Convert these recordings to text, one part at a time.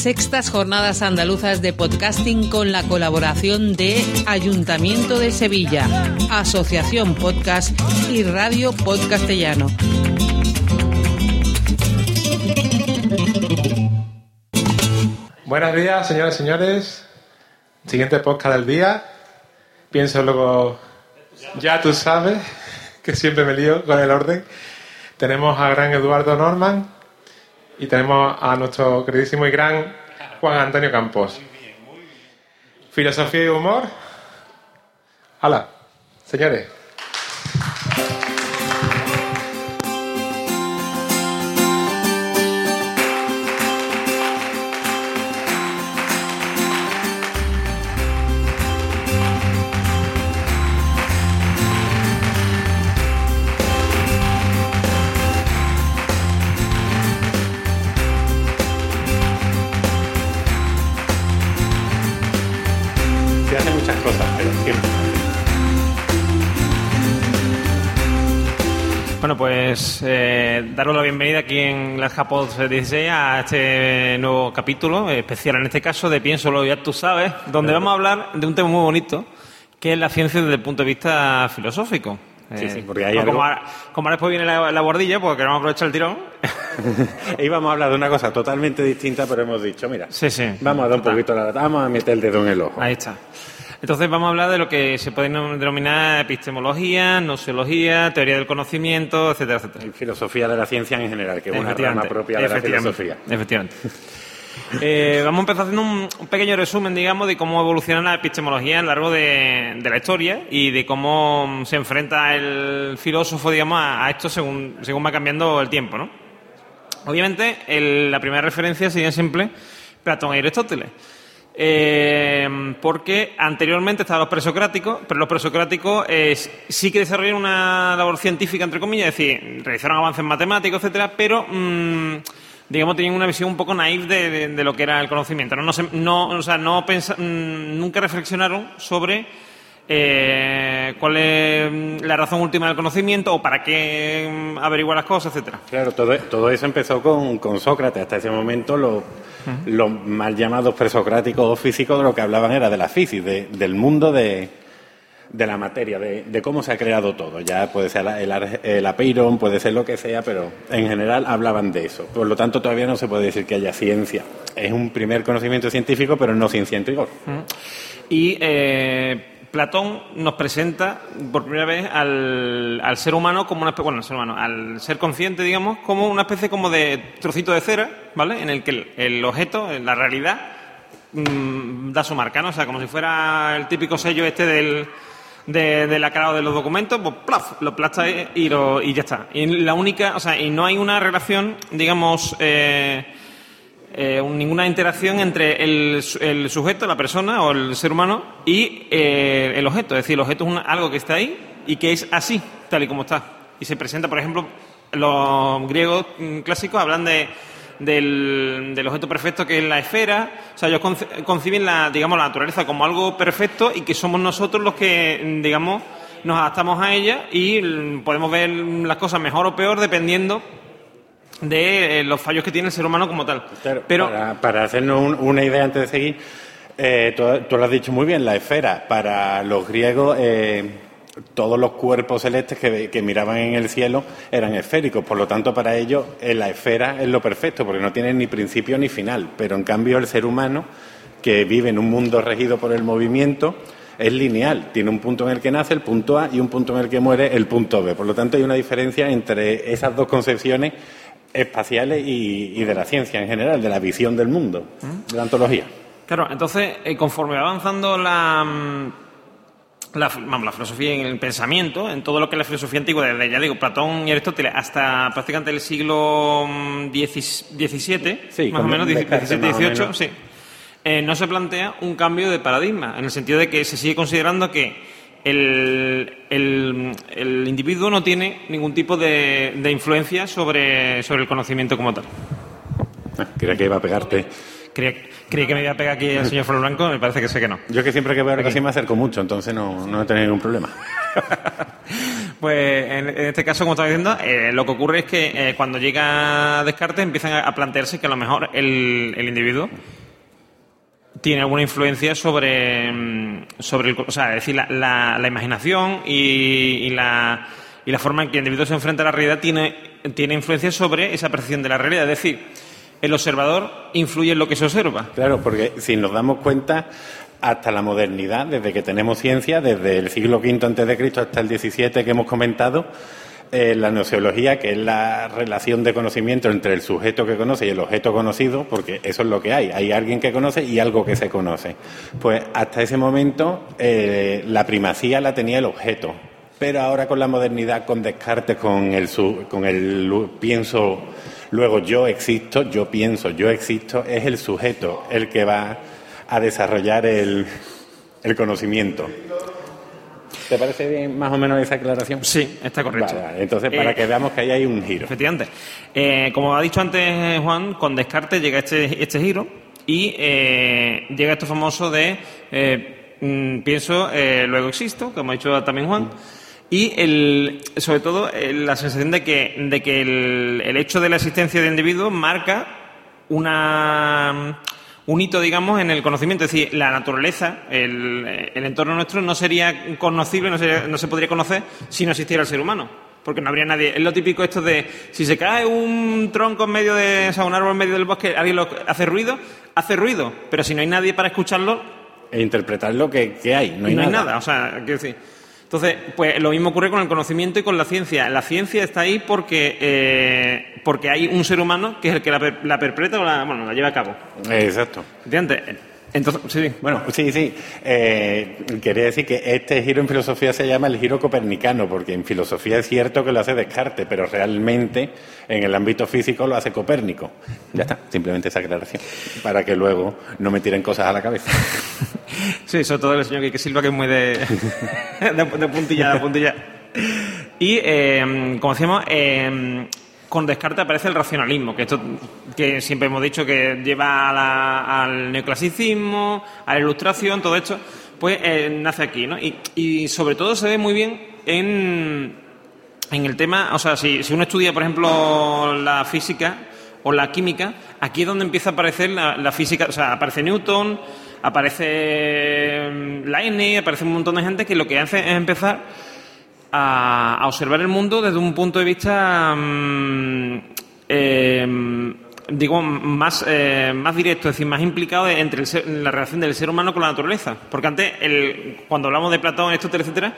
sextas jornadas andaluzas de podcasting con la colaboración de Ayuntamiento de Sevilla, Asociación Podcast y Radio Podcastellano. Buenos días, señores y señores. Siguiente podcast del día. Pienso luego, ya tú sabes, que siempre me lío con el orden. Tenemos a gran Eduardo Norman y tenemos a nuestro queridísimo y gran Juan Antonio Campos. Filosofía y humor. Hala, señores. Eh, daros la bienvenida aquí en la Japod 16 a este nuevo capítulo, especial en este caso de Piénsolo, ya tú sabes, donde vamos a hablar de un tema muy bonito, que es la ciencia desde el punto de vista filosófico. Sí, Eh, sí, porque hay algo- como, ahora, como ahora después viene la, la bordilla, porque queremos aprovechar el tirón. Íbamos a hablar de una cosa totalmente distinta, pero hemos dicho, mira, Sí, sí. vamos a dar un poquito la... Vamos a meter el dedo en el ojo. Ahí está. Entonces vamos a hablar de lo que se puede denominar epistemología, nociología, teoría del conocimiento, etcétera, etcétera. Y filosofía de la ciencia en general, que es una rama propia de la filosofía. Efectivamente. Eh, vamos a empezar haciendo un, un pequeño resumen, digamos, de cómo evoluciona la epistemología a lo largo de, de la historia y de cómo se enfrenta el filósofo, digamos, a, a esto según, según va cambiando el tiempo, ¿no? Obviamente, el- la primera referencia sería siempre Platón y Aristóteles. Eh, porque anteriormente estaban los presocráticos, pero los presocráticos eh, sí que desarrollaron una labor científica, entre comillas, es decir, realizaron avances matemáticos, etcétera, pero mm, digamos tenían una visión un poco naif de, lo que era el conocimiento. No, no- o sea, no pensa- mm, nunca reflexionaron sobre eh, cuál es mm, la razón última del conocimiento o para qué mm, averiguar las cosas, etcétera. Claro, todo, todo eso empezó con, con Sócrates. Hasta ese momento los, los mal llamados presocráticos o físicos de lo que hablaban era de la física, de- del mundo de, de la materia, de, de cómo se ha creado todo. Ya puede ser el, el apeiron, puede ser lo que sea, pero en general hablaban de eso. Por lo tanto, todavía no se puede decir que haya ciencia. Es un primer conocimiento científico, pero no ciencia en rigor. Y eh, Platón nos presenta por primera vez al, ser humano como una bueno, al ser humano, al ser consciente, digamos, como una especie como de trocito de cera, ¿vale? En el que el, el objeto, la realidad, mm, da su marca, ¿no? O sea, como si fuera el típico sello este del de, del acabado de los documentos, pues plaf, lo aplasta y, lo, y ya está. Y la única, o sea, y no hay una relación, digamos, eh, eh, un- ninguna interacción entre el, el sujeto, la persona o el ser humano y eh, el objeto. Es decir, el objeto es una- algo que está ahí y que es así, tal y como está. Y se presenta, por ejemplo, los griegos mm, clásicos hablan de, del, objeto perfecto que es la esfera. O sea, ellos conce- conciben la, digamos, la naturaleza como algo perfecto y que somos nosotros los que, mm, digamos, nos adaptamos a ella y mm, podemos ver las cosas mejor o peor dependiendo de eh, los fallos que tiene el ser humano como tal. Pero para, para hacernos un- una idea antes de seguir, eh, tú, tú lo has dicho muy bien, la esfera. Para los griegos, eh, todos los cuerpos celestes que, que miraban en el cielo eran esféricos. Por lo tanto, para ellos, eh, la esfera es lo perfecto, porque no tiene ni principio ni final. Pero en cambio, el ser humano, que vive en un mundo regido por el movimiento, es lineal. Tiene un punto en el que nace, el punto A, y un punto en el que muere, el punto B. Por lo tanto, hay una diferencia entre esas dos concepciones espaciales y, y de la ciencia en general, de la visión del mundo, de la antología. Claro, entonces, eh, conforme va avanzando la, mm, la, vamos, la filosofía en el pensamiento, en todo lo que es la filosofía antigua, desde, ya digo, Platón y Aristóteles hasta prácticamente el siglo mm, XVII, Sí, más o menos, Descartes, XVII, más o XVIII, menos. sí. Eh, no se plantea un cambio de paradigma, en el sentido de que se sigue considerando que el, el- el individuo no tiene ningún tipo de, de influencia sobre, sobre el conocimiento como tal. Ah, Creía que iba a pegarte. Creía, creí que me iba a pegar aquí el señor Flor Blanco, me parece que sé que no. Yo que siempre que veo algo así me acerco mucho, entonces no, no he tenido ningún problema. Pues en, este caso, como estaba diciendo, eh, lo que ocurre es que eh, cuando llega Descartes empiezan a, plantearse que a lo mejor el, individuo tiene alguna influencia sobre, mm, sobre el, o sea, es decir, la, la, imaginación y, la, y la forma en que el individuo se enfrenta a la realidad tiene, tiene influencia sobre esa percepción de la realidad. Es decir, el observador influye en lo que se observa. Claro, porque si nos damos cuenta, hasta la modernidad, desde que tenemos ciencia, desde el siglo V antes de Cristo hasta el XVII que hemos comentado, eh, la noceología, que es la relación de conocimiento entre el sujeto que conoce y el objeto conocido, porque eso es lo que hay, hay alguien que conoce y algo que se conoce. Pues hasta ese momento eh, la primacía la tenía el objeto, pero ahora con la modernidad, con Descartes, con el, con el pienso, luego yo existo, yo pienso, yo existo, es el sujeto el que va a desarrollar el, el conocimiento. ¿Te parece bien más o menos esa aclaración? Sí, está correcto. Entonces, para eh, que veamos que ahí hay un giro. Efectivamente. Eh, como ha dicho antes Juan, con Descartes llega este, este giro y eh, llega esto famoso de mm, pienso, luego existo, como ha dicho también Juan. Y el, sobre todo la sensación de que, de que el, el hecho de la existencia de individuos marca una un hito, digamos, en el conocimiento. Es decir, la naturaleza, el, entorno nuestro no sería conocible, no, se podría conocer si no existiera el ser humano. Porque no habría nadie. Es lo típico esto de si se cae un tronco en medio de, o sea, un árbol en medio del bosque, alguien lo hace ruido, hace ruido. Pero si no hay nadie para escucharlo. E interpretar lo que, hay. No hay no nada. hay nada. O sea, quiero decir. Entonces, pues lo mismo ocurre con el conocimiento y con la ciencia. La ciencia está ahí porque, eh, porque hay un ser humano que es el que la, la perpetra o la, bueno, la lleva a cabo. Exacto. ¿Entiendes? Entonces, sí. Bueno, sí, sí. Eh, quería decir que este giro en filosofía se llama el giro copernicano, porque en filosofía es cierto que lo hace Descartes, pero realmente en el ámbito físico lo hace Copérnico. Ya está, simplemente esa aclaración, para que luego no me tiren cosas a la cabeza. Sí, sobre todo el señor que Silva, que es muy de, de, puntilla, de puntilla. Y, eh, como decíamos, eh, con Descartes aparece el racionalismo, que esto que siempre hemos dicho que lleva al neoclasicismo, a la ilustración, todo esto, pues eh, nace aquí, ¿no? Y, sobre todo se ve muy bien en, en el tema, o sea, si, uno estudia, por ejemplo, la física o la química, aquí es donde empieza a aparecer la, física, o sea, aparece Newton, aparece mm, Leibniz, aparece un montón de gente que lo que hace es empezar a, observar el mundo desde un punto de vista, mm, em, digo, más, eh, más directo, es decir, más implicado entre la relación del ser humano con la naturaleza. Porque antes, el, cuando hablamos de Platón, Aristóteles, etcétera,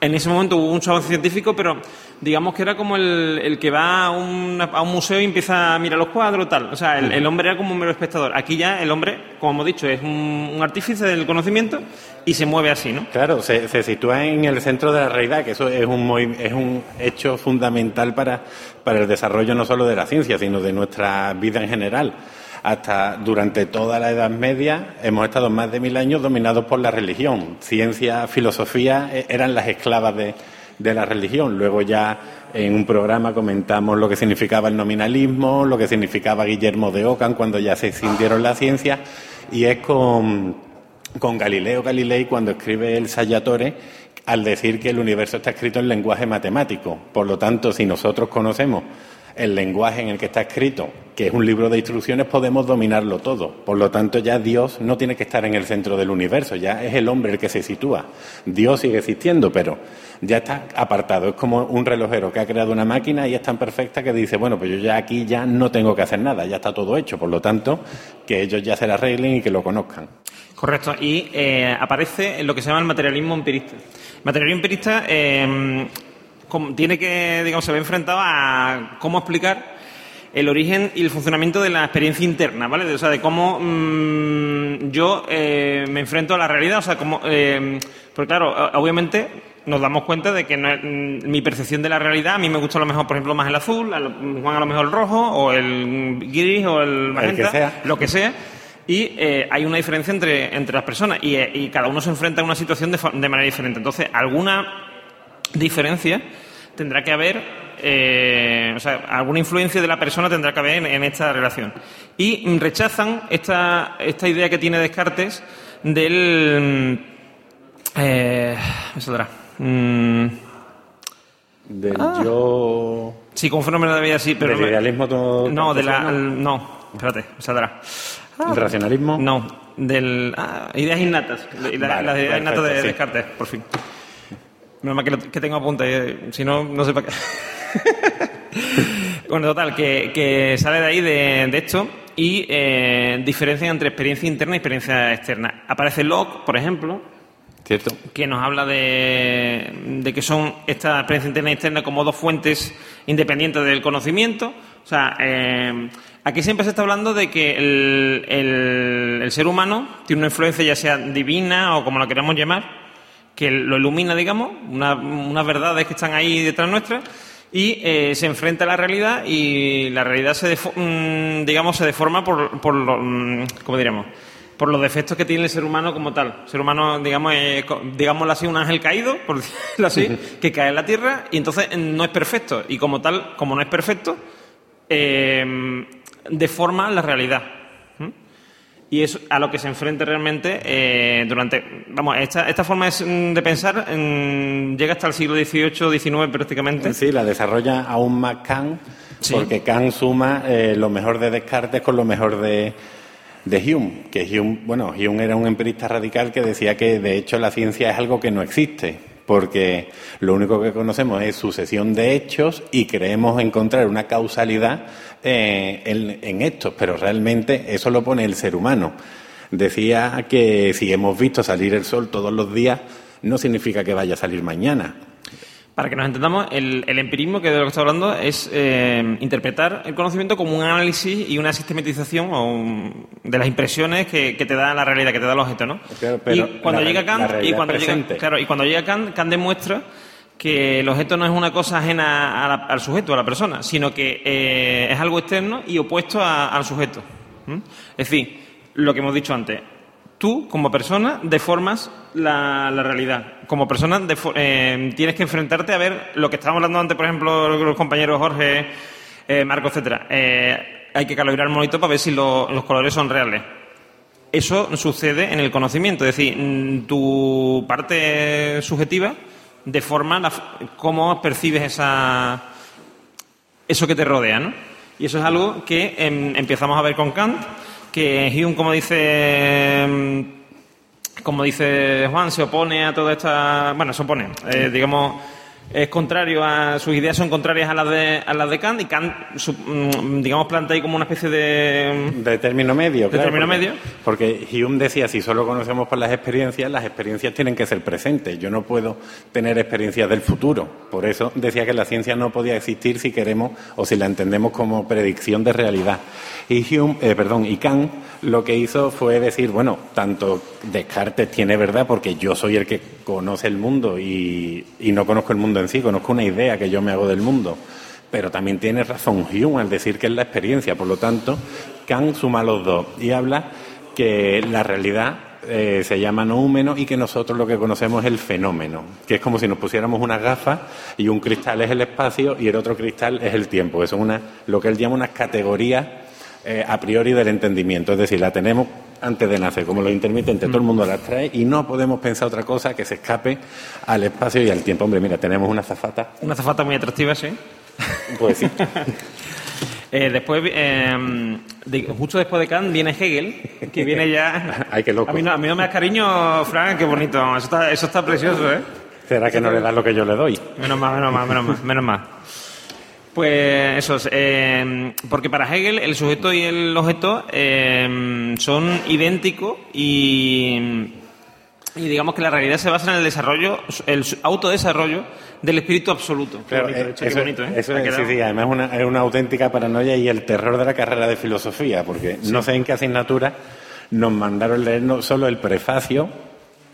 en ese momento hubo mucho avance científico, pero digamos que era como el, que va a un, a un, museo y empieza a mirar los cuadros, tal. O sea, el, hombre era como un mero espectador. Aquí ya el hombre, como hemos dicho, es un, artífice del conocimiento y se mueve así, ¿no? Claro, se, sitúa en el centro de la realidad, que eso es un, es un hecho fundamental para, para el desarrollo no solo de la ciencia, sino de nuestra vida en general hasta durante toda la Edad Media hemos estado más de mil años dominados por la religión. Ciencia, filosofía eh, eran las esclavas de, la religión. Luego ya en un programa comentamos lo que significaba el nominalismo, lo que significaba Guillermo de Ockham cuando ya se extendieron la ciencia y es con, con Galileo Galilei cuando escribe el Sallatore al decir que el universo está escrito en lenguaje matemático. Por lo tanto, si nosotros conocemos el lenguaje en el que está escrito, que es un libro de instrucciones, podemos dominarlo todo. Por lo tanto, ya Dios no tiene que estar en el centro del universo, ya es el hombre el que se sitúa. Dios sigue existiendo, pero ya está apartado. Es como un relojero que ha creado una máquina y es tan perfecta que dice, bueno, pues yo ya aquí ya no tengo que hacer nada, ya está todo hecho. Por lo tanto, que ellos ya se la arreglen y que lo conozcan. Correcto. Y eh, aparece lo que se llama el materialismo empirista. Materialismo empirista eh, tiene que, digamos, se ve enfrentado a cómo explicar el origen y el funcionamiento de la experiencia interna, ¿vale? O sea, de cómo mm, yo eh, me enfrento a la realidad, o sea, cómo... Eh, porque claro, obviamente nos damos cuenta de que mm, mi percepción de la realidad, a mí me gusta a lo mejor, por ejemplo, más el azul, a Juan a lo mejor el rojo, o el gris, o el magenta, lo que sea. Y eh, hay una diferencia entre, entre las personas y, cada uno se enfrenta a una situación de, de manera diferente. Entonces, alguna diferencia tendrá que haber, eh, o sea, alguna influencia de la persona tendrá que haber en, esta relación. Y rechazan esta, esta idea que tiene Descartes del... Eh, me saldrá. Mm, Del Ah. yo. Sí, como fenómeno de vida, sí, pero... del idealismo todo. No, de la... No, espérate, me saldrá. ¿El racionalismo? No, del... ah, ideas innatas. Vale, las ideas innatas de sí. Descartes, por fin. Menos mal que, lo- que tengo apunte, eh, si no, no sé para qué. bueno, total, que, que sale de ahí de, de esto y eh, diferencia entre experiencia interna y experiencia externa. Aparece Locke, por ejemplo, Cierto. que nos habla de, de que son esta experiencia interna y externa como dos fuentes independientes del conocimiento. O sea, eh, aquí siempre se está hablando de que el, el- el ser humano tiene una influencia ya sea divina o como la queramos llamar, que lo ilumina, digamos, una- unas verdades que están ahí detrás nuestras y eh, se enfrenta a la realidad y la realidad se mm, digamos se deforma por, por lo, mm, ¿cómo diríamos? por los defectos que tiene el ser humano como tal. El ser humano, digamos, es, digámoslo así, un ángel caído, por decirlo así, que cae en la tierra y entonces no es perfecto. Y como tal, como no es perfecto, eh, deforma la realidad. Y es a lo que se enfrenta realmente eh, durante... Vamos, esta, esta forma es, mm, de pensar mm, llega hasta el siglo XVIII, XIX prácticamente. Sí, la desarrolla aún más Kant, Sí. porque Kant suma eh, lo mejor de Descartes con lo mejor de, de Hume. Que Hume, bueno, Hume era un empirista radical que decía que de hecho la ciencia es algo que no existe, porque lo único que conocemos es sucesión de hechos y creemos encontrar una causalidad eh, en, en estos, pero realmente eso lo pone el ser humano. Decía que si hemos visto salir el sol todos los días, no significa que vaya a salir mañana. Para que nos entendamos, el, el empirismo, que de lo que está hablando, es eh, interpretar el conocimiento como un análisis y una sistematización o un- de las impresiones que, que te da la realidad, que te da el objeto, ¿no? Pero y cuando la llega Kant, y cuando llega, claro, y cuando llega Kant, Kant demuestra que el objeto no es una cosa ajena la- al sujeto, a la persona, sino que eh, es algo externo y opuesto a- al sujeto. ¿Mm? Es decir, lo que hemos dicho antes, tú como persona deformas la, la realidad. Como persona eh, tienes que enfrentarte a ver lo que estábamos hablando antes, por ejemplo, los compañeros Jorge, eh, Marco, etcétera. Eh, hay que calibrar el monitor para ver si lo- los colores son reales. Eso sucede en el conocimiento, es decir, mm, tu parte subjetiva deforma la cómo percibes esa, eso que te rodea, ¿no? Y eso es algo que em, empezamos a ver con Kant, que Hume, como dice, em, como dice Juan, se opone a toda esta, bueno, se opone, eh, digamos, es contrario a sus ideas son contrarias a las de a las de Kant y Kant, su- mm, digamos, plantea ahí como una especie de De término medio, ¿De claro, término porque- medio? Porque Hume decía, si solo conocemos por las experiencias, las experiencias tienen que ser presentes. Yo no puedo tener experiencias del futuro. Por eso decía que la ciencia no podía existir si queremos o si la entendemos como predicción de realidad. Y Hume, eh, perdón, y Kant lo que hizo fue decir, bueno, tanto Descartes tiene verdad porque yo soy el que conoce el mundo y, y no conozco el mundo en sí, conozco una idea que yo me hago del mundo. Pero también tiene razón Hume al decir que es la experiencia. Por lo tanto, Kant suma los dos y habla que la realidad eh, se llama noúmeno y que nosotros lo que conocemos es el fenómeno, que es como si nos pusiéramos unas gafas y un cristal es el espacio y el otro cristal es el tiempo. Eso es una, lo que él llama unas categorías eh, a priori del entendimiento. Es decir, la tenemos antes de nacer, como los intermitentes, todo el mundo las trae y no podemos pensar otra cosa que se escape al espacio y al tiempo. Hombre, mira, tenemos una zafata. una zafata muy atractiva, sí. Pues sí. Eh, después, eh, de- justo después de Kant, viene Hegel, que viene ya... Ay, qué loco. A mí no, a mí no me das cariño, Fran, qué bonito. Eso está, eso está precioso, ¿eh? ¿Será que no le das lo que yo le doy? Menos mal, menos mal, menos mal, menos mal. Pues eso, es, eh, porque para Hegel el sujeto y el objeto eh, son idénticos y, y digamos que la realidad se basa en el desarrollo, el autodesarrollo del espíritu absoluto. Claro, bonito, eh, de hecho, qué eso, bonito, ¿eh? eso es, sí, sí, además es una, es una auténtica paranoia y el terror de la carrera de filosofía, porque no sé en qué asignatura nos mandaron leer no solo el prefacio.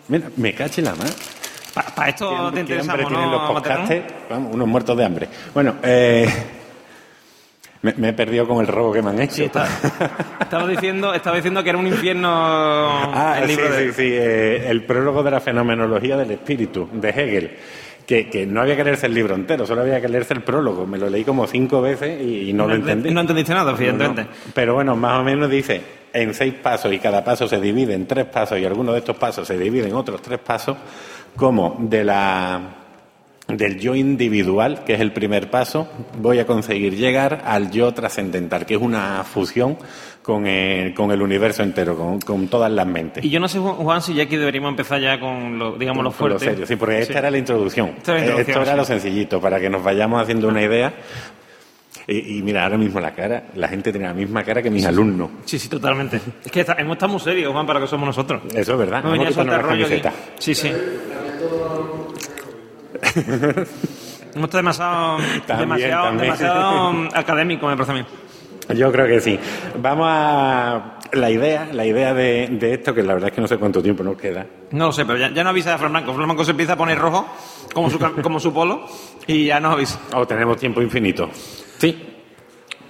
Mira, me cache la mano. Para esto te interesamos, tienen ¿no, los podcastes? Vamos, unos muertos de hambre. Bueno, eh, me, me he perdido con el robo que me han hecho. Sí, está- estaba diciendo, estaba diciendo que era un infierno Ah, el libro sí, de sí, sí, eh, el prólogo de la fenomenología del espíritu, de Hegel. Que, que no había que leerse el libro entero, solo había que leerse el prólogo. Me lo leí como cinco veces y, y no, lo entendí. No entendiste nada, evidentemente. no. Pero bueno, más o menos dice en seis pasos y cada paso se divide en tres pasos y algunos de estos pasos se dividen en otros tres pasos, como de la del yo individual, que es el primer paso, voy a conseguir llegar al yo trascendental, que es una fusión con el, con el universo entero, con, con todas las mentes. Y yo no sé, Juan, si ya aquí deberíamos empezar ya con lo, digamos, lo Con lo fuerte. serio, sí, porque esta era la introducción. Esta era la Eh, introducción, Esto era lo sencillito, para que nos vayamos haciendo una idea. Y, y mira, ahora mismo la cara, la gente tiene la misma cara que mis alumnos. Sí, sí, totalmente. Es que está- hemos estado muy serios, Juan, para lo que somos nosotros. Eso es verdad. No venía a soltar rollo aquí. Sí, sí. Hemos estado demasiado, También, demasiado, también. demasiado académico, me parece a mí. Yo creo que sí. Vamos a la idea, la idea de, de esto, que la verdad es que no sé cuánto tiempo nos queda. No lo sé, pero ya, ya no avisa a Fran Blanco. Fran Blanco se empieza a poner rojo, como su, como su polo, y ya no avisa. O tenemos tiempo infinito. Sí,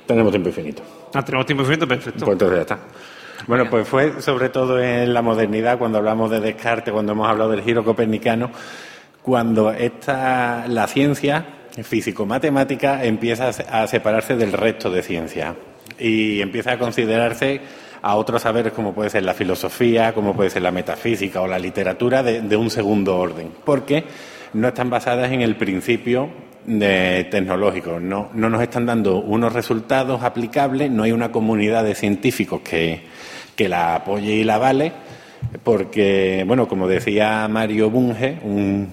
tenemos tiempo infinito. Ah, tenemos tiempo infinito, perfecto. Pues entonces ya está. Bueno, pues fue sobre todo en la modernidad, cuando hablamos de Descartes, cuando hemos hablado del giro copernicano, cuando esta, la ciencia físico-matemática empieza a se- a separarse del resto de ciencias y empieza a considerarse a otros saberes como puede ser la filosofía, como puede ser la metafísica o la literatura de, de un segundo orden, porque no están basadas en el principio de tecnológico, no, no nos están dando unos resultados aplicables, no hay una comunidad de científicos que, que la apoye y la vale, porque, bueno, como decía Mario Bunge, un,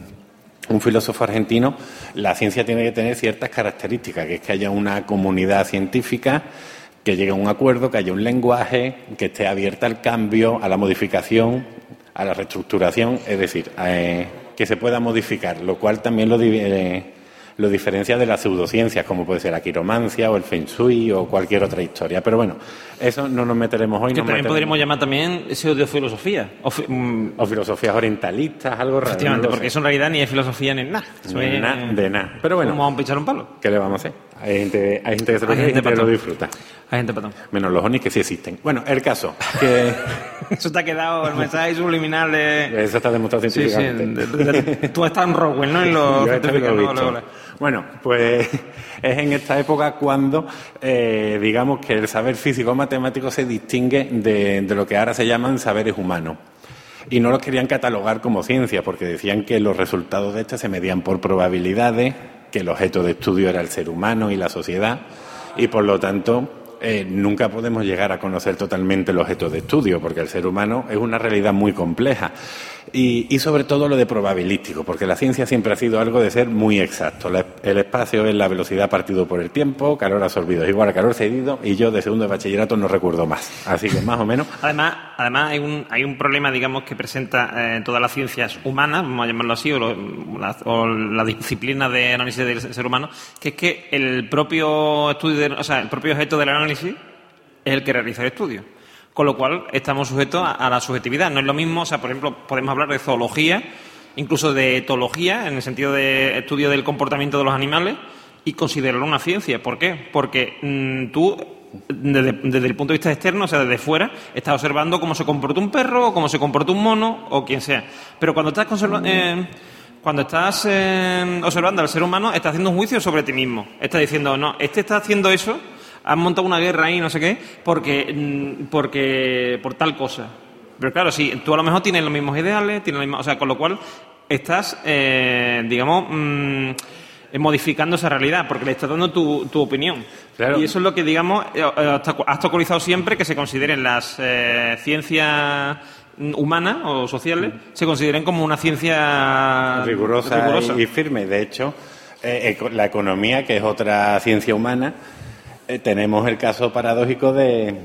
un filósofo argentino, la ciencia tiene que tener ciertas características, que es que haya una comunidad científica que llegue a un acuerdo, que haya un lenguaje, que esté abierta al cambio, a la modificación, a la reestructuración, es decir, eh, que se pueda modificar, lo cual también lo, eh, lo diferencia de las pseudociencias, como puede ser la quiromancia o el feng shui o cualquier otra historia. Pero bueno, eso no nos meteremos hoy. Que nos también meteremos- podríamos llamar también pseudofilosofía. O fi- mm, O filosofías orientalistas, algo raro. efectivamente, no porque sé. eso en realidad ni es filosofía ni es nada. Eso De es, na- de nada. Pero bueno. Vamos a pinchar un palo. ¿Qué le vamos a hacer? Hay gente, hay gente que se lo Hay gente gente que lo disfruta. Hay gente patón. Menos los onis que sí existen. Bueno, el caso, que Eso te ha quedado el mensaje subliminal de... eso está demostrado Sí, sí, científicamente. de- tú estás en Rockwell, ¿no? En los Yo Bueno, pues es en esta época cuando, eh, digamos, que el saber físico-matemático se distingue de, lo que ahora se llaman saberes humanos. Y no los querían catalogar como ciencia, porque decían que los resultados de este se medían por probabilidades, que el objeto de estudio era el ser humano y la sociedad, y por lo tanto eh, nunca podemos llegar a conocer totalmente el objeto de estudio, porque el ser humano es una realidad muy compleja. Y, y sobre todo lo de probabilístico, porque la ciencia siempre ha sido algo de ser muy exacto. La- el espacio es la velocidad partido por el tiempo, calor absorbido es igual a calor cedido, y yo de segundo de bachillerato no recuerdo más. Así que más o menos. Además, además hay, un, hay un problema, digamos, que presenta eh, todas las ciencias humanas, vamos a llamarlo así, o, la, o la disciplina de análisis del ser humano, que es que el propio estudio, de- o sea, el propio objeto del análisis es el que realiza el estudio. Con lo cual estamos sujetos a, la subjetividad. No es lo mismo, o sea, por ejemplo, podemos hablar de zoología, incluso de etología, en el sentido de estudio del comportamiento de los animales, y considerarlo una ciencia. ¿Por qué? Porque mm, tú, desde, el punto de vista externo, o sea, desde fuera, estás observando cómo se comporta un perro, o cómo se comporta un mono, o quien sea. Pero cuando estás eh, cuando estás eh, observando al ser humano, estás haciendo un juicio sobre ti mismo. Estás diciendo, no, este está haciendo eso, has montado una guerra ahí, no sé qué, porque, mm, porque por tal cosa. Pero claro, si tú a lo mejor tienes los mismos ideales, tienes los mismos, o sea, con lo cual estás, eh, digamos, mm, modificando esa realidad, porque le estás dando tu, tu opinión. Claro. Y eso es lo que, digamos, eh, eh, ha obstacu- ha obstaculizado siempre que se consideren las eh, ciencias mm, humanas o sociales, se consideren como una ciencia rigurosa, rigurosa. Y, firme. De hecho, eh, la economía, que es otra ciencia humana, eh, tenemos el caso paradójico de,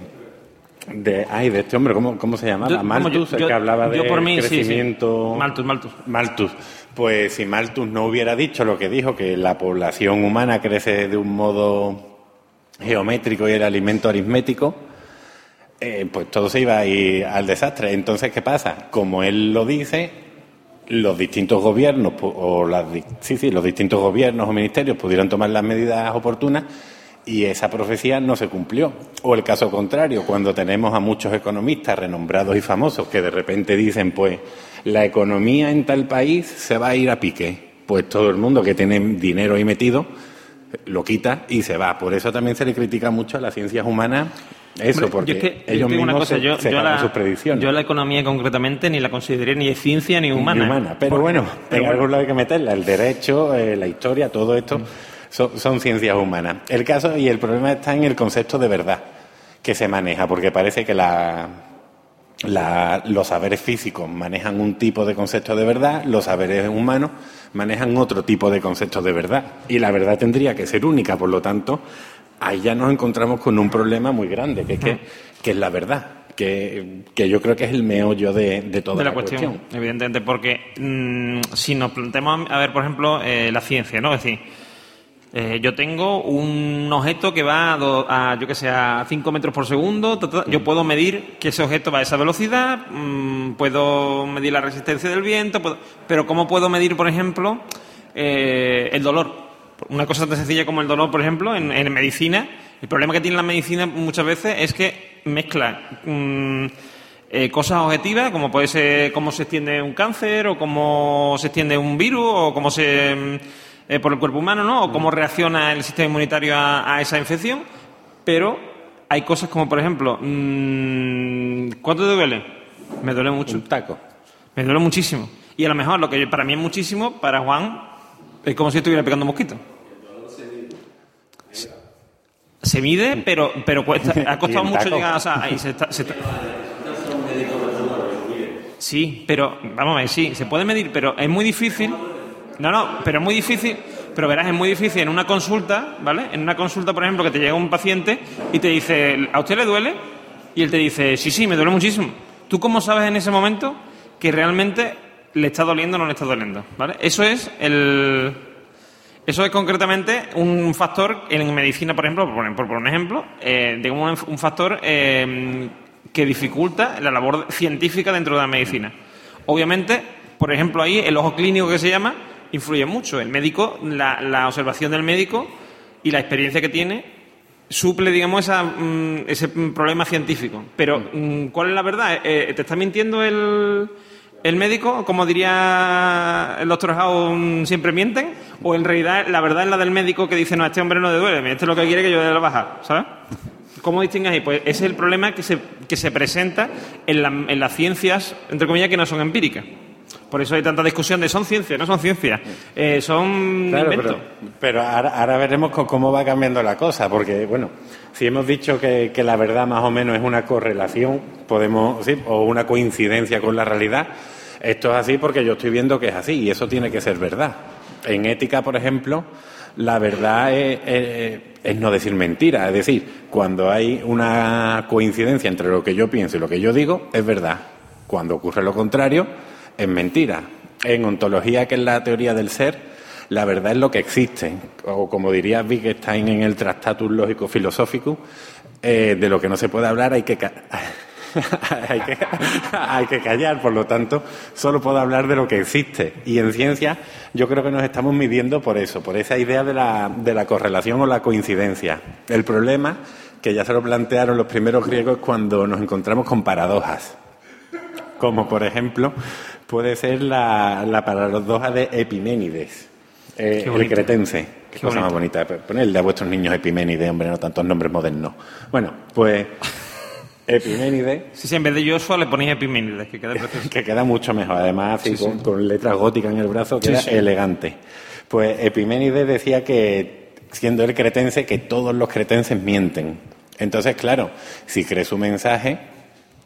de, ay, de este hombre, ¿cómo, cómo se llamaba? Yo- Malthus, yo- el que hablaba de por mí, sí, sí. crecimiento. Malthus, Malthus. Malthus. Pues si Malthus no hubiera dicho lo que dijo, que la población humana crece de un modo geométrico y el alimento aritmético, eh, pues todo se iba a ir al desastre. Entonces, ¿qué pasa? Como él lo dice, los distintos gobiernos o las, sí, sí, los distintos gobiernos o ministerios pudieron tomar las medidas oportunas y esa profecía no se cumplió. O el caso contrario, cuando tenemos a muchos economistas renombrados y famosos que de repente dicen, pues, la economía en tal país se va a ir a pique. Pues todo el mundo que tiene dinero ahí metido lo quita y se va. Por eso también se le critica mucho a las ciencias humanas eso, porque yo es que- yo ellos digo una mismos cosa, se, yo, se yo la, sus predicciones. yo la economía concretamente ni la consideré ni de ciencia ni humana. Ni humana. Pero bueno, en algún lado hay que meterla. El derecho, eh, la historia, todo esto son, son ciencias humanas. El caso y el problema está en el concepto de verdad que se maneja, porque parece que la, la- los saberes físicos manejan un tipo de concepto de verdad, los saberes humanos manejan otro tipo de conceptos de verdad. Y la verdad tendría que ser única, por lo tanto, ahí ya nos encontramos con un problema muy grande, que es, que, que es la verdad, que, que yo creo que es el meollo de, de toda de la, la, cuestión, evidentemente, porque mm, si nos planteamos, a ver, por ejemplo, eh, la ciencia, ¿no? Es decir, eh, yo tengo un objeto que va a, do- a, yo que sé, a 5 metros por segundo, yo puedo medir que ese objeto va a esa velocidad, mm, puedo medir la resistencia del viento, puedo- pero ¿cómo puedo medir, por ejemplo, eh, el dolor? Una cosa tan sencilla como el dolor, por ejemplo, en, medicina, el problema que tiene la medicina muchas veces es que mezcla mm, eh, cosas objetivas, como puede ser cómo se extiende un cáncer, o cómo se extiende un virus, o cómo se. Mm, eh, por el cuerpo humano, ¿no? O cómo reacciona el sistema inmunitario a, a esa infección. Pero hay cosas como, por ejemplo, mm, ¿cuánto te duele? Me duele mucho. Un taco. Me duele muchísimo. Y a lo mejor lo que para mí es muchísimo, para Juan es como si estuviera pegando mosquito. Se mide, pero, pero cuesta, ha costado mucho llegar. O sea, ahí se está- se está- Sí, pero vamos a ver, sí, se puede medir, pero es muy difícil. No, no, pero es muy difícil. Pero verás, es muy difícil en una consulta, ¿vale? En una consulta, por ejemplo, que te llega un paciente y te dice, ¿a usted le duele? Y él te dice, sí, sí, me duele muchísimo. ¿Tú cómo sabes en ese momento que realmente le está doliendo o no le está doliendo? ¿Vale? Eso es el. Eso es concretamente un factor en medicina, por ejemplo, por, por poner un ejemplo, eh, de un, factor eh, que dificulta la labor científica dentro de la medicina. Obviamente, por ejemplo, ahí el ojo clínico que se llama influye mucho. El médico, la, la observación del médico y la experiencia que tiene suple, digamos, esa, mm, ese mm, problema científico. Pero, mm, ¿cuál es la verdad? Eh, ¿Te está mintiendo el, el médico? Como diría el doctor Howe, mm, siempre mienten. ¿O en realidad la verdad es la del médico que dice, no, a este hombre no le duele, este es lo que quiere que yo le dé la baja, ¿sabes? ¿Cómo distingues ahí? Pues ese es el problema que se, que se presenta en, la- en las ciencias, entre comillas, que no son empíricas. Por eso hay tanta discusión de son ciencias, no son ciencias, eh, son Claro, inventos. pero, pero ahora, ahora veremos cómo va cambiando la cosa, porque, bueno, si hemos dicho que, que la verdad más o menos es una correlación, podemos, sí, o una coincidencia con la realidad, esto es así porque yo estoy viendo que es así, y eso tiene que ser verdad. En ética, por ejemplo, la verdad es, es- es no decir mentira, es decir, cuando hay una coincidencia entre lo que yo pienso y lo que yo digo, es verdad. Cuando ocurre lo contrario, es mentira. En ontología, que es la teoría del ser, la verdad es lo que existe, o como diría Wittgenstein en el Tractatus Lógico Filosófico, eh, de lo que no se puede hablar hay que, hay, que, hay que callar, por lo tanto, solo puedo hablar de lo que existe. Y en ciencia yo creo que nos estamos midiendo por eso, por esa idea de la, de la correlación o la coincidencia. El problema, que ya se lo plantearon los primeros griegos, es cuando nos encontramos con paradojas como por ejemplo puede ser la, la paradoja de Epiménides, eh, el cretense. Qué, Qué cosa más bonita. Ponerle a vuestros niños Epiménides, hombre, no tantos nombres modernos. Bueno, pues Epiménides, Sí, sí, en vez de Joshua le ponéis Epiménides, que queda precioso. que queda mucho mejor, además con, con letras góticas en el brazo, queda elegante. Pues Epiménides decía que, siendo el cretense, que todos los cretenses mienten. Entonces, claro, si cree su mensaje,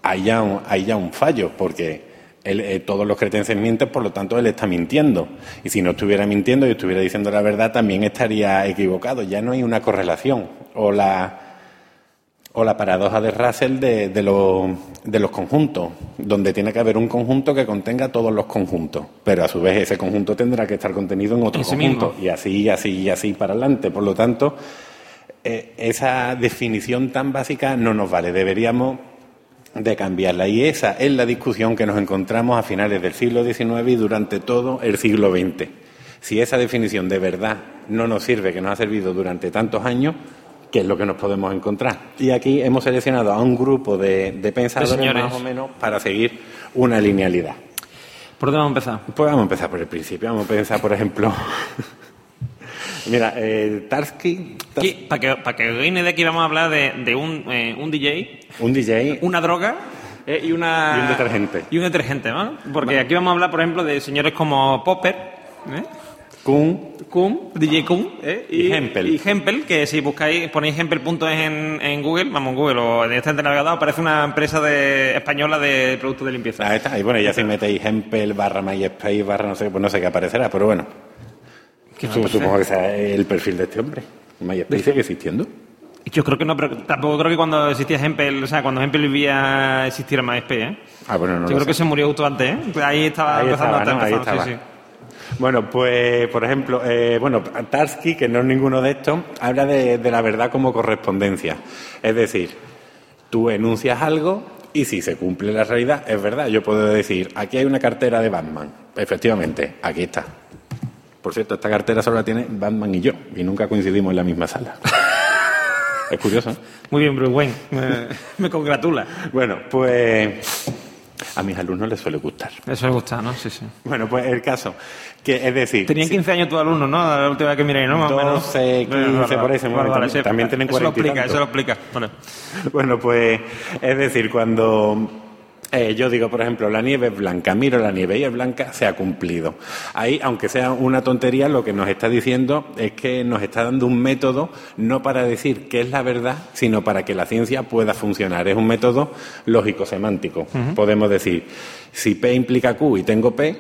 hay ya un, hay ya un fallo, porque él, eh, todos los cretenses mienten, por lo tanto él está mintiendo. Y si no estuviera mintiendo y estuviera diciendo la verdad, también estaría equivocado. Ya no hay una correlación. O la, o la paradoja de Russell de, de, lo- de los conjuntos, donde tiene que haber un conjunto que contenga todos los conjuntos, pero a su vez ese conjunto tendrá que estar contenido en otro Ese conjunto, mismo. y así, y así, y así para adelante. Por lo tanto, eh, esa definición tan básica no nos vale, deberíamos de cambiarla. Y esa es la discusión que nos encontramos a finales del siglo XIX y durante todo el siglo XX. Si esa definición de verdad no nos sirve, que nos ha servido durante tantos años, ¿qué es lo que nos podemos encontrar? Y aquí hemos seleccionado a un grupo de, de pensadores más o menos para seguir una linealidad. ¿Por dónde vamos a empezar? Pues vamos a empezar por el principio. Vamos a pensar, por ejemplo, Mira, eh, Tarsky, Aquí, Para que, para que una idea, aquí vamos a hablar de, de un, eh, un DJ, un DJ, una droga eh, y una... Y un detergente. Y un detergente, ¿no? Porque aquí vamos a hablar, por ejemplo, de señores como Popper, ¿eh? Kun, Kun, DJ Kun, ¿eh? Y Hempel. Y Hempel, que si buscáis, ponéis Hempel.es en, en Google, vamos, en Google o en este navegador, aparece una empresa de, española de productos de limpieza. ahí está. Y bueno, ya si metéis Hempel barra MySpace barra no sé, pues no sé qué aparecerá, pero bueno. ¿Qué va a Sup- aparecer? Supongo que sea el perfil de este hombre. MySpace sigue existiendo. Yo creo que no, pero tampoco creo que cuando existía Hempel, o sea, cuando Hempel vivía existiera MySpace, ¿eh? Ah, bueno, no Yo creo sé. que se murió justo antes, ¿eh? Ahí estaba Ahí empezando estaba, a ¿no? Ahí empezando, sí, sí. Bueno, pues, por ejemplo, eh, bueno, Tarsky, que no es ninguno de estos, habla de, de la verdad como correspondencia. Es decir, tú enuncias algo y si se cumple la realidad, es verdad. Yo puedo decir, aquí hay una cartera de Batman. Efectivamente, aquí está. Por cierto, esta cartera solo la tiene Batman y yo, y nunca coincidimos en la misma sala. es curioso, ¿eh? Muy bien, Bruce Wayne. Me, me congratula. Bueno, pues a mis alumnos les suele gustar. Eso me gusta, ¿no? Sí, sí. Bueno, pues el caso, que es decir... Tenían si- 15 años tus alumnos, ¿no? La última vez que miré, ¿no? Más o menos. 12, 15, por ahí se mueven. También- tienen Eso lo 40 explica, eso lo explica. Bueno, pues es decir, cuando eh, yo digo, por ejemplo, la nieve es blanca, miro la nieve y es blanca, se ha cumplido. Ahí, aunque sea una tontería, lo que nos está diciendo es que nos está dando un método no para decir qué es la verdad, sino para que la ciencia pueda funcionar. Es un método lógico-semántico. Podemos decir, si P implica Q y tengo P,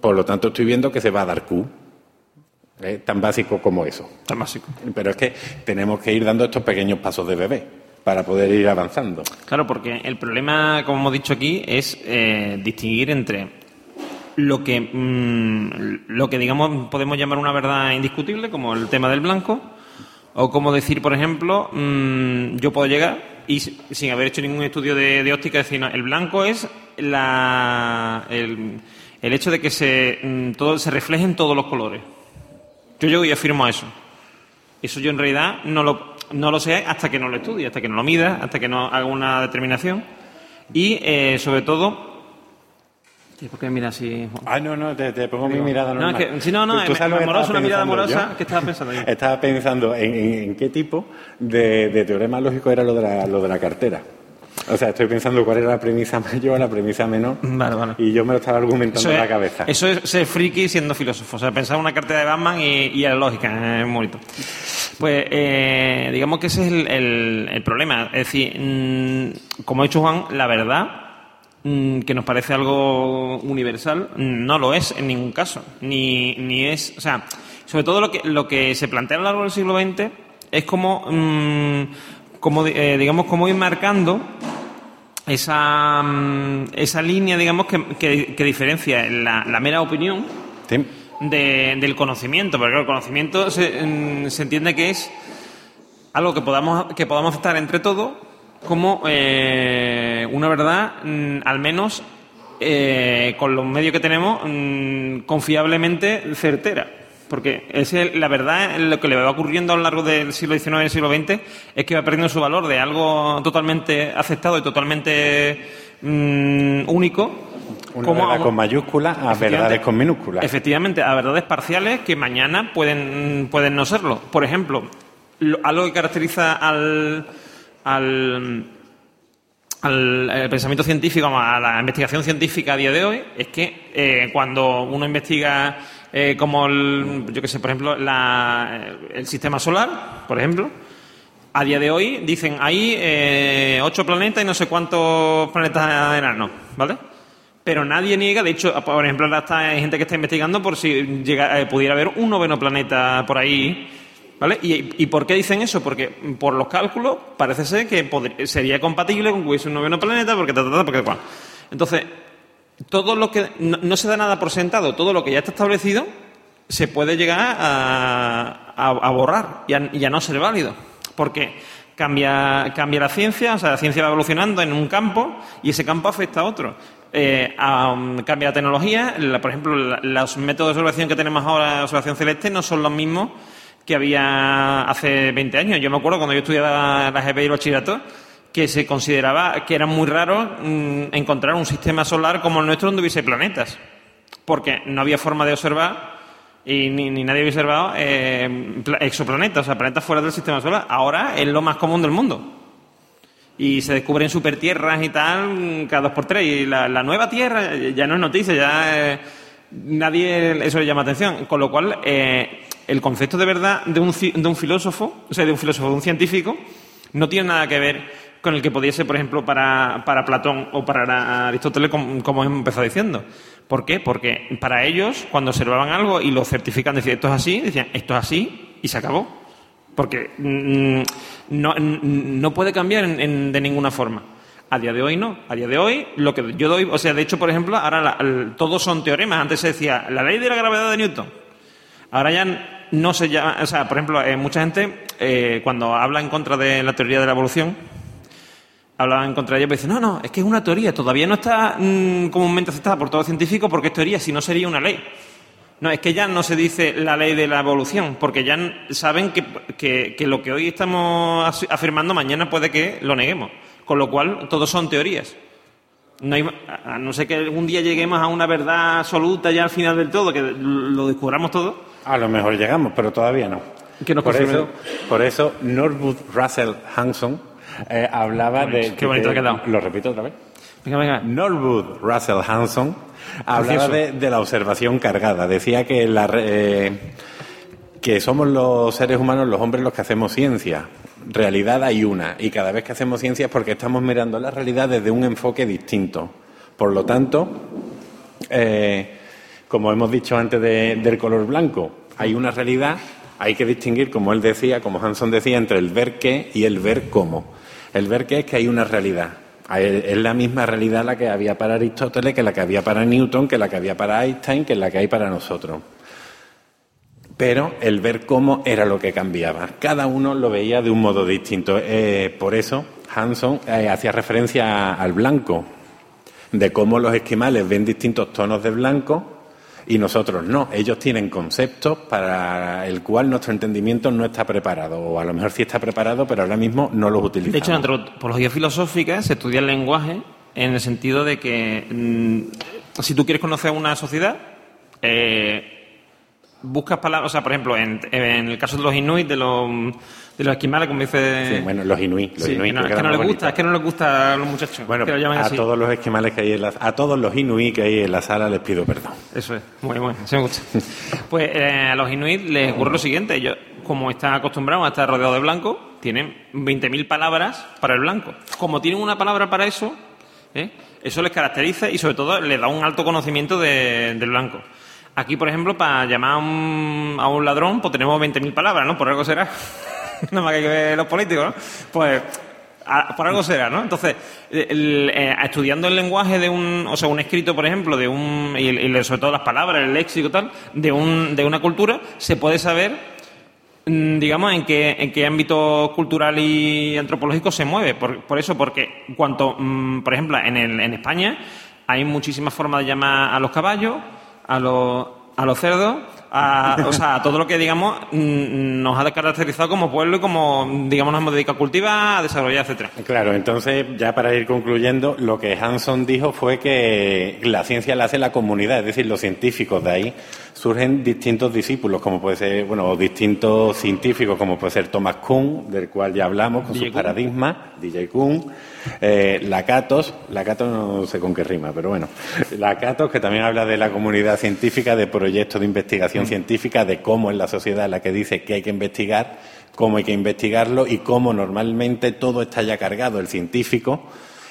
por lo tanto estoy viendo que se va a dar Q. Eh, Tan básico como eso. Tan básico. Pero es que tenemos que ir dando estos pequeños pasos de bebé para poder ir avanzando. Claro, porque el problema, como hemos dicho aquí, es eh, distinguir entre lo que, mm, lo que digamos podemos llamar una verdad indiscutible, como el tema del blanco, o como decir, por ejemplo, mm, yo puedo llegar y sin haber hecho ningún estudio de, de óptica decir, no, el blanco es la, el, el hecho de que se, mm, todo, se reflejen todos los colores. Yo llego y afirmo eso. Eso yo en realidad no lo, no lo sé hasta que no lo estudie, hasta que no lo mida, hasta que no haga una determinación. Y eh, sobre todo. ¿Por qué mira así? Ah, no, no, te, te pongo mi mirada No, normal. es que- sí, no, no, ¿Tú- tú es sabes lo que amorosa, estaba una mirada amorosa. yo? ¿Qué estabas pensando ahí? Estaba pensando en, en- en qué tipo de, de teorema lógico era lo de, la, lo de la cartera. O sea, estoy pensando cuál era la premisa mayor, la premisa menor. Vale, vale. Y yo me lo estaba argumentando Eso en la es, cabeza. eso es ser friki siendo filósofo. O sea, pensar una cartera de Batman y, y a la lógica. Es muy bonito. Pues eh, digamos que ese es el, el- el problema. Es decir, mm, como ha dicho Juan, la verdad, mm, que nos parece algo universal, no lo es en ningún caso. Ni, ni es. O sea, sobre todo lo que, lo que se plantea a lo largo del siglo XX es como. mm, como eh, digamos, como ir marcando esa, mm, esa línea, digamos, que, que- que diferencia la, la mera opinión Sí. de- del conocimiento, porque el conocimiento se, mm, se entiende que es algo que podamos, que podamos aceptar entre todos como eh, una verdad, mm, al menos eh, con los medios que tenemos, confiablemente certera. Porque es la verdad, lo que le va ocurriendo a lo largo del siglo XIX y del siglo XX es que va perdiendo su valor de algo totalmente aceptado y totalmente mm, único. Una como verdad a- con mayúsculas a verdades con minúsculas. Efectivamente, a verdades parciales que mañana pueden, pueden no serlo. Por ejemplo, lo- algo que caracteriza al, al, al, eh, pensamiento científico, a la investigación científica a día de hoy, es que eh, cuando uno investiga, eh, como el, yo que sé, por ejemplo, la- el sistema solar, por ejemplo, a día de hoy dicen hay eh, ocho planetas y no sé cuántos planetas enanos, ¿vale? Pero nadie niega, de hecho, por ejemplo, ahora está, hay gente que está investigando por si llega, eh, pudiera haber un noveno planeta por ahí, ¿vale? ¿Y, y por qué dicen eso? Porque por los cálculos parece ser que sería compatible con que hubiese un noveno planeta, porque ta, ta, ta, porque cual. Entonces, todo lo que no, no se da nada por sentado, todo lo que ya está establecido se puede llegar a, a- borrar y a, no ser válido. Porque cambia, cambia la ciencia, o sea, la ciencia va evolucionando en un campo y ese campo afecta a otro. Eh, um, cambia la tecnología, la- por ejemplo, la- los métodos de observación que tenemos ahora, la observación celeste, no son los mismos que había hace 20 años. Yo me acuerdo cuando yo estudiaba la GP y el bachillerato, que se consideraba que era muy raro mm, encontrar un sistema solar como el nuestro donde hubiese planetas, porque no había forma de observar y ni, nadie había observado eh, pla- exoplanetas, o sea, planetas fuera del sistema solar. Ahora es lo más común del mundo. Y se descubren supertierras y tal cada dos por tres. Y la, la nueva Tierra ya no es noticia, ya eh, nadie eso le llama atención. Con lo cual, eh, el concepto de verdad de un, de un filósofo, o sea, de un filósofo, de un científico, no tiene nada que ver con el que podía ser, por ejemplo, para, para Platón o para Aristóteles, como, como hemos empezado diciendo. ¿Por qué? Porque para ellos, cuando observaban algo y lo certifican, decían esto es así, decían esto es así y se acabó. Porque mm, no, no puede cambiar en- de ninguna forma. A día de hoy no. A día de hoy, lo que yo doy, o sea, de hecho, por ejemplo, ahora la- todos son teoremas. Antes se decía la ley de la gravedad de Newton. Ahora ya no se llama, o sea, por ejemplo, eh, mucha gente eh, cuando habla en contra de la teoría de la evolución, hablaba en contra de ella, pero dice, no, no, es que es una teoría, todavía no está mm, comúnmente aceptada por todo científico porque es teoría, si no sería una ley. No, es que ya no se dice la ley de la evolución, porque ya saben que, que- lo que hoy estamos afirmando mañana puede que lo neguemos. Con lo cual, todos son teorías. No hay- a no ser que algún día lleguemos a una verdad absoluta ya al final del todo, que lo descubramos todo. A lo mejor llegamos, pero todavía no. Que nos por, eso, por eso, Norwood Russell Hanson eh, hablaba Qué de. qué bonito ha quedado. Lo repito otra vez. Venga, venga. Norwood Russell Hanson hablaba de, de la observación cargada. Decía que, la, eh, que somos los seres humanos, los hombres, los que hacemos ciencia. Realidad hay una. Y cada vez que hacemos ciencia es porque estamos mirando la realidad desde un enfoque distinto. Por lo tanto, eh, como hemos dicho antes de- del color blanco, hay una realidad, hay que distinguir, como él decía, como Hanson decía, entre el ver qué y el ver cómo. El ver qué es que hay una realidad. Hay- Es la misma realidad la que había para Aristóteles, que la que había para Newton, que la que había para Einstein, que la que hay para nosotros. Pero el ver cómo era lo que cambiaba. Cada uno lo veía de un modo distinto. Eh, por eso Hanson eh, hacía referencia al blanco, de cómo los esquimales ven distintos tonos de blanco y nosotros no. Ellos tienen conceptos para el cual nuestro entendimiento no está preparado, o a lo mejor sí está preparado, pero ahora mismo no los utilizamos. De hecho, en antropología filosófica se estudia el lenguaje en el sentido de que mm, si tú quieres conocer una sociedad, eh, buscas palabras, o sea, por ejemplo, en, en el caso de los inuit, de los, de los esquimales, como dice... Sí, bueno, los inuit, los Sí, no, es que no les gusta, es que no les gusta a los muchachos Bueno, que lo llamen a así. todos los esquimales que hay en la, a todos los inuit que hay en la sala les pido perdón. Eso es, muy bueno, sí me gusta. Pues eh, a los inuit les ocurre lo siguiente, ellos, como están acostumbrados a estar rodeados de blanco, tienen 20.000 palabras para el blanco. Como tienen una palabra para eso, ¿eh? eso les caracteriza y sobre todo les da un alto conocimiento de- del blanco. Aquí, por ejemplo, para llamar a un, a un ladrón, pues tenemos 20.000 palabras, ¿no? Por algo será. Nada más que que ver los políticos, ¿no? Pues por algo será, ¿no? Entonces, el- eh, estudiando el lenguaje de un, o sea, un escrito, por ejemplo, de un, y, sobre todo las palabras, el léxico tal, de, un, de una cultura, se puede saber, mm, digamos, en qué, en qué ámbito cultural y antropológico se mueve. Por, por eso, porque cuanto, mm, por ejemplo, en, el, en España hay muchísimas formas de llamar a los caballos, a los, a los cerdos, a, o sea, todo lo que, digamos, mm, nos ha caracterizado como pueblo y como, digamos, nos hemos dedicado a cultivar, a desarrollar, etcétera. Claro, entonces, ya para ir concluyendo, lo que Hanson dijo fue que la ciencia la hace la comunidad, es decir, los científicos. De ahí surgen distintos discípulos, como puede ser, bueno, o distintos científicos, como puede ser Thomas Kuhn, del cual ya hablamos, con sus paradigmas, DJ Kuhn, eh, Lakatos, Lakatos no sé con qué rima, pero bueno, Lakatos, que también habla de la comunidad científica, de proyectos de investigación científica, de cómo es la sociedad la que dice que hay que investigar, cómo hay que investigarlo y cómo normalmente todo está ya cargado. El científico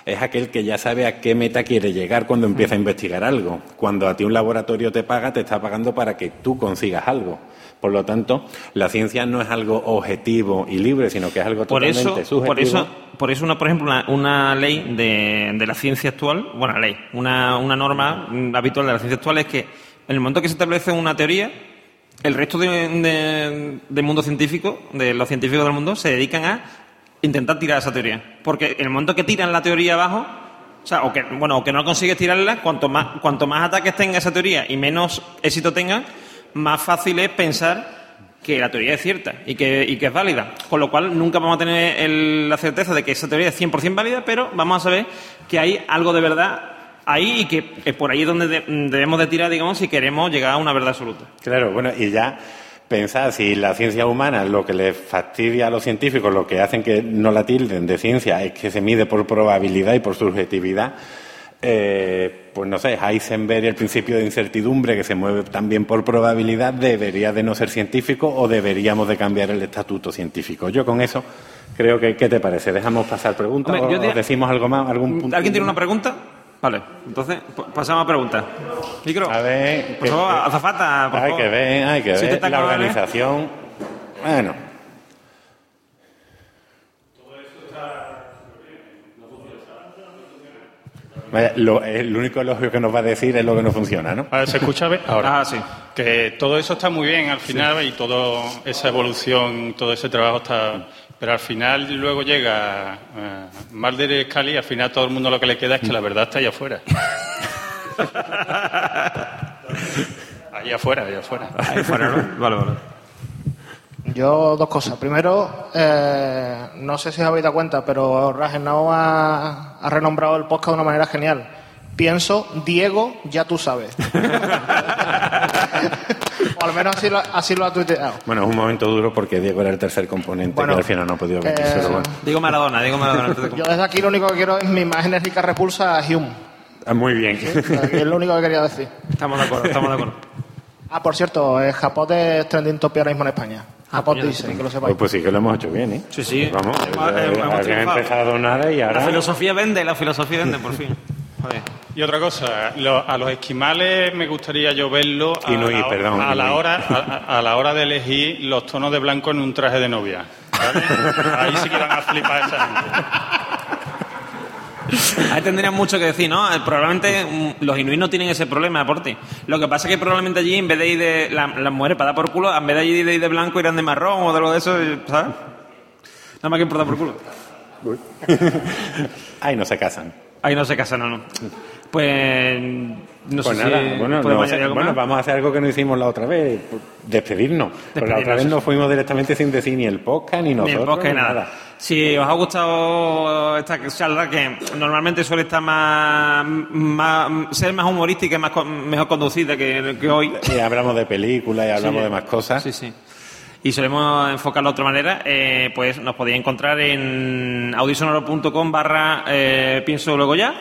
es aquel que ya sabe a qué meta quiere llegar cuando empieza a investigar algo. Cuando a ti un laboratorio te paga, te está pagando para que tú consigas algo. Por lo tanto, la ciencia no es algo objetivo y libre, sino que es algo Por totalmente eso, subjetivo. por eso, por eso una, por ejemplo, una, una ley de, de la ciencia actual, bueno, ley, una, una norma habitual de la ciencia actual es que en el momento que se establece una teoría, el resto de- de- del mundo científico, de los científicos del mundo, se dedican a intentar tirar esa teoría. Porque el momento que tiran la teoría abajo, o o que, bueno, o que no consigues tirarla, cuanto más, cuanto más ataques tenga esa teoría y menos éxito tenga, más fácil es pensar que la teoría es cierta y que, y que es válida. Con lo cual, nunca vamos a tener el- la certeza de que esa teoría es 100% válida, pero vamos a saber que hay algo de verdad ahí y que es por ahí es donde de- debemos de tirar, digamos, si queremos llegar a una verdad absoluta. Claro, bueno, y ya pensar si la ciencia humana lo que les fastidia a los científicos, lo que hacen que no la tilden de ciencia es que se mide por probabilidad y por subjetividad. eh, pues no sé, Heisenberg, el principio de incertidumbre que se mueve también por probabilidad, debería de no ser científico o deberíamos de cambiar el estatuto científico. Yo con eso creo que, ¿qué te parece? ¿Dejamos pasar preguntas Hombre, yo o diría- decimos algo más? Algún punto? ¿Alguien tiene una pregunta? Vale, entonces pa- pasamos a preguntas. Micro. A ver, Por favor, azafata, por hay favor. que ver, hay que Si ver está la ¿eh? organización. Bueno. Lo, el único elogio que nos va a decir es lo que no funciona, ¿no? Ahora se escucha ¿Ve? ahora. Ah, sí. Que todo eso está muy bien al final y toda esa evolución, todo ese trabajo está. Pero al final luego llega eh, Mulder y Scully y al final todo el mundo lo que le queda es que la verdad está allá afuera. Ahí afuera, ahí afuera. Ahí fuera, ¿no? Vale, vale. Yo dos cosas. Primero, eh, no sé si os habéis dado cuenta, pero Rajenau ha, ha renombrado el podcast de una manera genial. Pienso, Diego, ya tú sabes. o al menos así lo, así lo ha tuiteado. Bueno, es un momento duro porque Diego era el tercer componente Bueno, que al final no ha podido venir, eh, bueno. Digo Maradona, digo Maradona. Yo desde aquí lo único que quiero es mi más enérgica repulsa a Hume. Ah, Muy bien. Es lo único que quería decir. Estamos de acuerdo, estamos de acuerdo. Ah, por cierto, eh, Japón es trending topic ahora mismo en España. Coño, dice, que lo Pues, sepáis. pues sí que lo hemos hecho bien, ¿eh? Sí, sí. Vamos, Hemos- eh, empezado nada y La ahora... filosofía vende, la filosofía vende, por fin. Joder. Y otra cosa, lo- a los esquimales me gustaría yo verlo a, Inuit, la, perdón, a la hora a, a la hora de elegir los tonos de blanco en un traje de novia. ¿vale? Ahí sí que van a flipar esa gente. Ahí tendrían mucho que decir, ¿no? Eh, Probablemente mm, los inuit no tienen ese problema, aporte. Lo que pasa es que probablemente allí, en vez de ir de. la- Las mujeres para dar por culo, en vez de ir de, de blanco, irán de marrón o de algo de eso, ¿sabes? Nada más que por dar por culo. Ahí no se casan. Ahí no se casan, no, no. Pues. No Pues sé nada, si. bueno, no algo bueno, vamos a hacer algo que no hicimos la otra vez, pues, despedirnos. Porque la otra Despedirnos, vez nos fuimos directamente sin decir ni el podcast, ni Ni nosotros, el podcast, ni nada. Si os ha gustado esta charla, que normalmente suele estar más, más ser más humorística y más, mejor conducida que, que hoy. Y hablamos de películas y hablamos Sí. de más cosas. Sí, sí. Y solemos enfocarlo de otra manera, eh, pues nos podéis encontrar en audisonoro.com barra eh, pienso luego ya.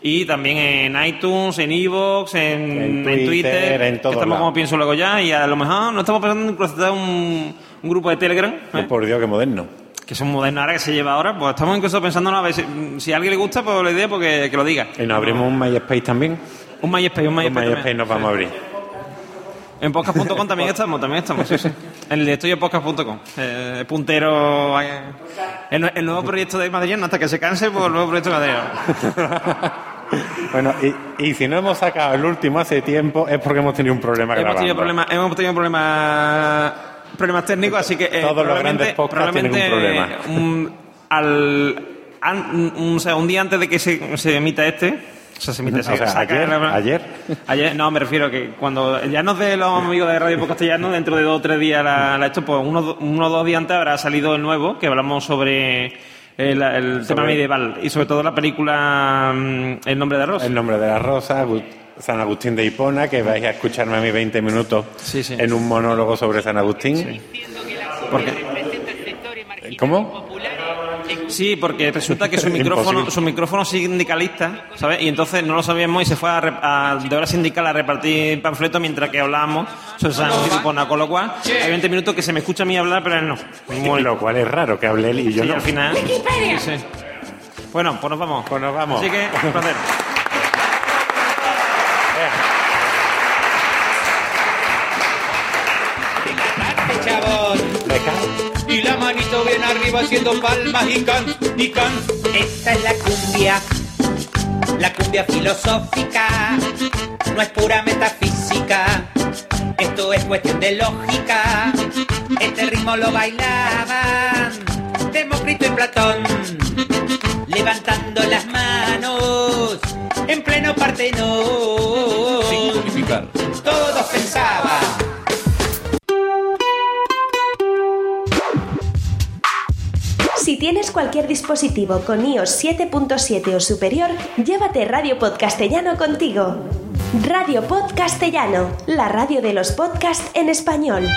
Y también en iTunes, en Evox, en, En en Twitter, Twitter, en que todos estamos como pienso luego ya. Y a lo mejor no estamos pensando en hacer un, un grupo de Telegram, ¿eh? Por Dios, qué moderno. que son modernos ahora, que se lleva ahora. Pues estamos incluso pensando a ver si, si a alguien le gusta, pues la idea, porque que lo diga. Y nos abrimos un MySpace también. Un MySpace, un MySpace. MySpace también. nos vamos a abrir. En podcast.com también estamos, también estamos, sí, sí. En el de estudiospodcast.com. Eh, puntero. eh, el, el nuevo proyecto de Madrid, hasta que se canse, pues el nuevo proyecto de Madrid. Bueno, y, y si no hemos sacado el último hace tiempo es porque hemos tenido un problema hemos grabando. tenido problemas, hemos tenido problemas, problemas técnicos, así que. eh, Todos los grandes podcasts tienen un problema. un- al, an- un, o sea, un día antes de que se, se emita este. O sea, se emite, O sea, se saca ayer, la- ayer. Ayer, no, me refiero que cuando ya nos de los amigos de Radio Castellano, dentro de dos o tres días la, la esto, pues uno, uno o dos días antes habrá salido el nuevo, que hablamos sobre el, el tema medieval y sobre todo la película mm, El nombre de Rosa. El nombre de la rosa, San Agustín de Hipona, que vais a escucharme a mí 20 minutos Sí, sí. en un monólogo sobre San Agustín. Porque, ¿Cómo? Sí, porque resulta que su micrófono, su micrófono es sindicalista, ¿sabes? Y entonces no lo sabíamos y se fue a, a- de hora sindical a repartir panfletos mientras que hablábamos sobre San Hipona, con lo cual hay 20 minutos que se me escucha a mí hablar, pero él no. Muy. Lo cual es raro que hable él y yo Sí, no. al final. Sí, sí. Bueno, pues nos vamos. Pues nos vamos. Así que, un placer. chabón. Y la arriba haciendo palmas y can, y can. Esta es la cumbia, la cumbia filosófica. No es pura metafísica, esto es cuestión de lógica. Este ritmo lo bailaban Demócrito y Platón, levantando las manos en pleno Partenón. Todos pensaban. Si tienes cualquier dispositivo con iOS 7.7 o superior, llévate Radio Pod Castellano contigo. Radio Pod Castellano, la radio de los podcasts en español.